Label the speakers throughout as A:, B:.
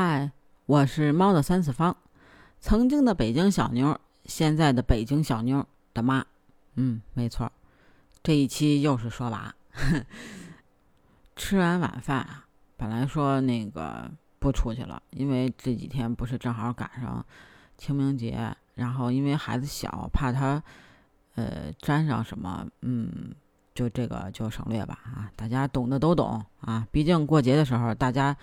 A: 嗨，我是猫的三次方，曾经的北京小妞，现在的北京小妞的妈。嗯，没错，这一期又是说娃。吃完晚饭啊，本来说那个不出去了，因为这几天不是正好赶上清明节，然后因为孩子小，怕他呃沾上什么，嗯，就这个就省略吧啊，大家懂的都懂啊，毕竟过节的时候大家。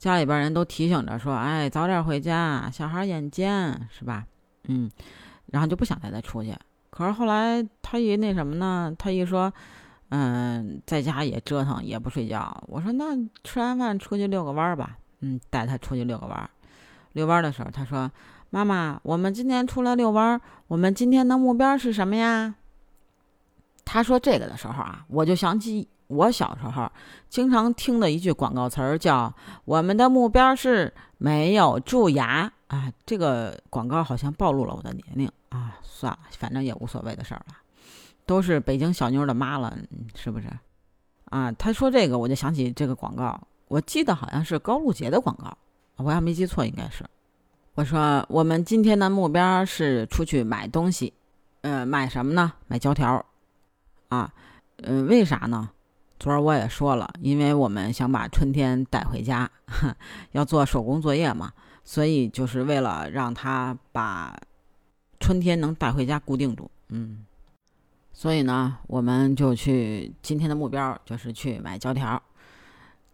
A: 家里边人都提醒着说：“哎，早点回家，小孩眼尖，是吧？”嗯，然后就不想带他出去。可是后来他一那什么呢？他一说：“嗯，在家也折腾，也不睡觉。”我说：“那吃完饭出去遛个弯吧。”嗯，带他出去遛个弯。遛弯的时候，他说：“妈妈，我们今天出来遛弯，我们今天的目标是什么呀？”他说这个的时候啊，我就想起。我小时候经常听的一句广告词儿叫“我们的目标是没有蛀牙”啊，这个广告好像暴露了我的年龄啊。算了，反正也无所谓的事儿了，都是北京小妞的妈了，是不是？啊，他说这个我就想起这个广告，我记得好像是高露洁的广告，我要没记错应该是。我说我们今天的目标是出去买东西，呃，买什么呢？买胶条啊，嗯，为啥呢？昨儿我也说了，因为我们想把春天带回家，要做手工作业嘛，所以就是为了让他把春天能带回家固定住。嗯，所以呢，我们就去今天的目标就是去买胶条。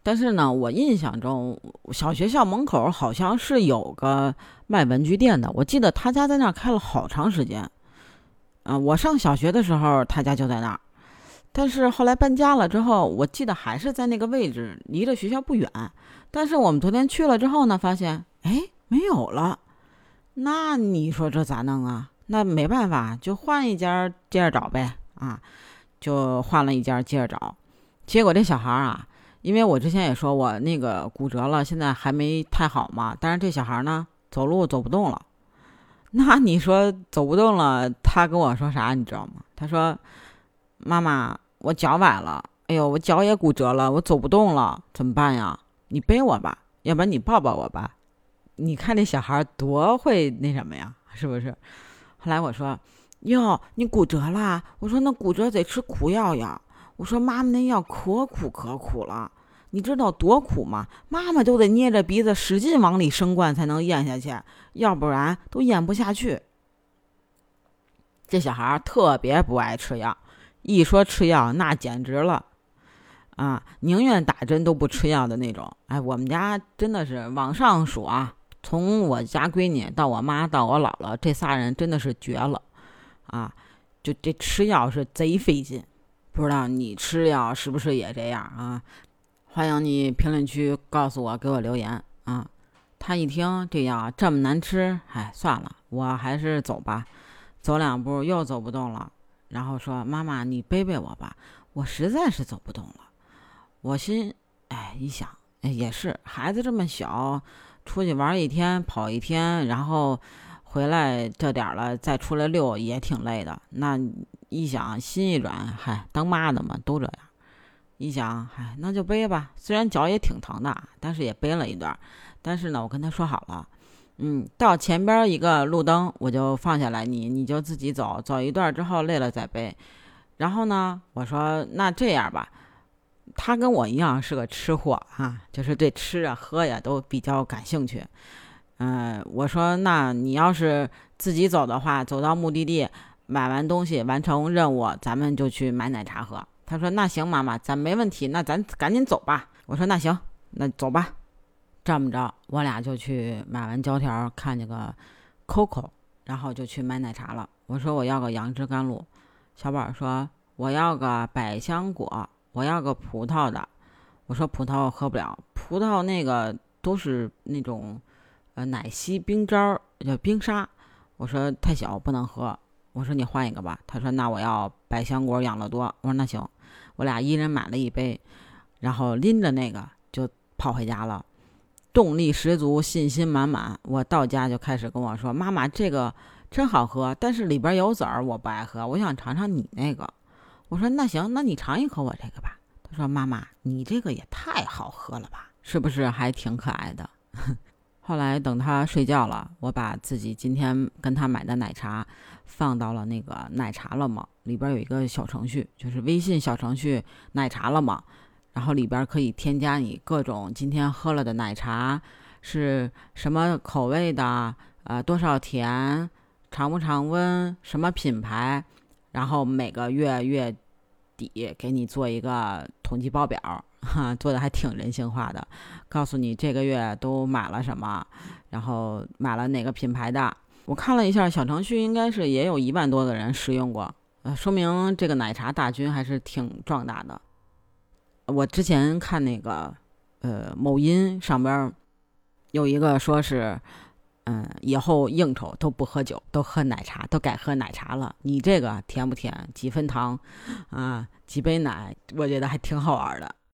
A: 但是呢，我印象中小学校门口好像是有个卖文具店的，我记得他家在那儿开了好长时间。啊，我上小学的时候，他家就在那儿。但是后来搬家了之后，我记得还是在那个位置，离着学校不远。但是我们昨天去了之后呢，发现哎没有了。那你说这咋弄啊？那没办法，就换一家接着找呗。啊，就换了一家接着找。结果这小孩啊，因为我之前也说我那个骨折了，现在还没太好嘛。但是这小孩呢，走路走不动了。那你说走不动了，他跟我说啥？你知道吗？他说：“妈妈。”我脚崴了，哎呦，我脚也骨折了，我走不动了，怎么办呀？你背我吧，要不然你抱抱我吧。你看这小孩多会那什么呀，是不是？后来我说，哟，你骨折了？我说那骨折得吃苦药呀。我说妈妈那药可苦可苦了，你知道多苦吗？妈妈都得捏着鼻子使劲往里生灌才能咽下去，要不然都咽不下去。这小孩特别不爱吃药。一说吃药，那简直了，啊，宁愿打针都不吃药的那种。哎，我们家真的是往上数啊，从我家闺女到我妈到我姥姥，这仨人真的是绝了，啊，就这吃药是贼费劲。不知道你吃药是不是也这样啊？欢迎你评论区告诉我，给我留言啊。他一听这药这么难吃，哎，算了，我还是走吧。走两步又走不动了。然后说：“妈妈，你背背我吧，我实在是走不动了。”我心哎一想，哎也是，孩子这么小，出去玩一天跑一天，然后回来这点了再出来遛也挺累的。那一想，心一软，嗨，当妈的嘛都这样。一想，嗨，那就背吧。虽然脚也挺疼的，但是也背了一段。但是呢，我跟他说好了。嗯，到前边一个路灯，我就放下来，你你就自己走，走一段之后累了再背。然后呢，我说那这样吧，他跟我一样是个吃货啊，就是对吃啊喝呀都比较感兴趣。嗯，我说那你要是自己走的话，走到目的地，买完东西完成任务，咱们就去买奶茶喝。他说那行，妈妈，咱没问题，那咱赶紧走吧。我说那行，那走吧。这么着，我俩就去买完胶条，看见个 COCO，然后就去买奶茶了。我说我要个杨枝甘露，小宝说我要个百香果，我要个葡萄的。我说葡萄我喝不了，葡萄那个都是那种呃奶昔冰渣儿，叫冰沙。我说太小不能喝。我说你换一个吧。他说那我要百香果养乐多。我说那行，我俩一人买了一杯，然后拎着那个就跑回家了。动力十足，信心满满。我到家就开始跟我说：“妈妈，这个真好喝，但是里边有籽儿，我不爱喝。我想尝尝你那个。”我说：“那行，那你尝一口我这个吧。”他说：“妈妈，你这个也太好喝了吧，是不是还挺可爱的？” 后来等他睡觉了，我把自己今天跟他买的奶茶放到了那个奶茶了嘛，里边有一个小程序，就是微信小程序奶茶了嘛，然后里边可以添加你各种今天喝了的奶茶是什么口味的，呃，多少甜，常不常温，什么品牌，然后每个月月底给你做一个统计报表。哈，做的还挺人性化的，告诉你这个月都买了什么，然后买了哪个品牌的。我看了一下小程序，应该是也有一万多个人使用过，呃，说明这个奶茶大军还是挺壮大的。我之前看那个，呃，某音上边有一个说是，嗯，以后应酬都不喝酒，都喝奶茶，都改喝奶茶了。你这个甜不甜？几分糖？啊，几杯奶？我觉得还挺好玩的。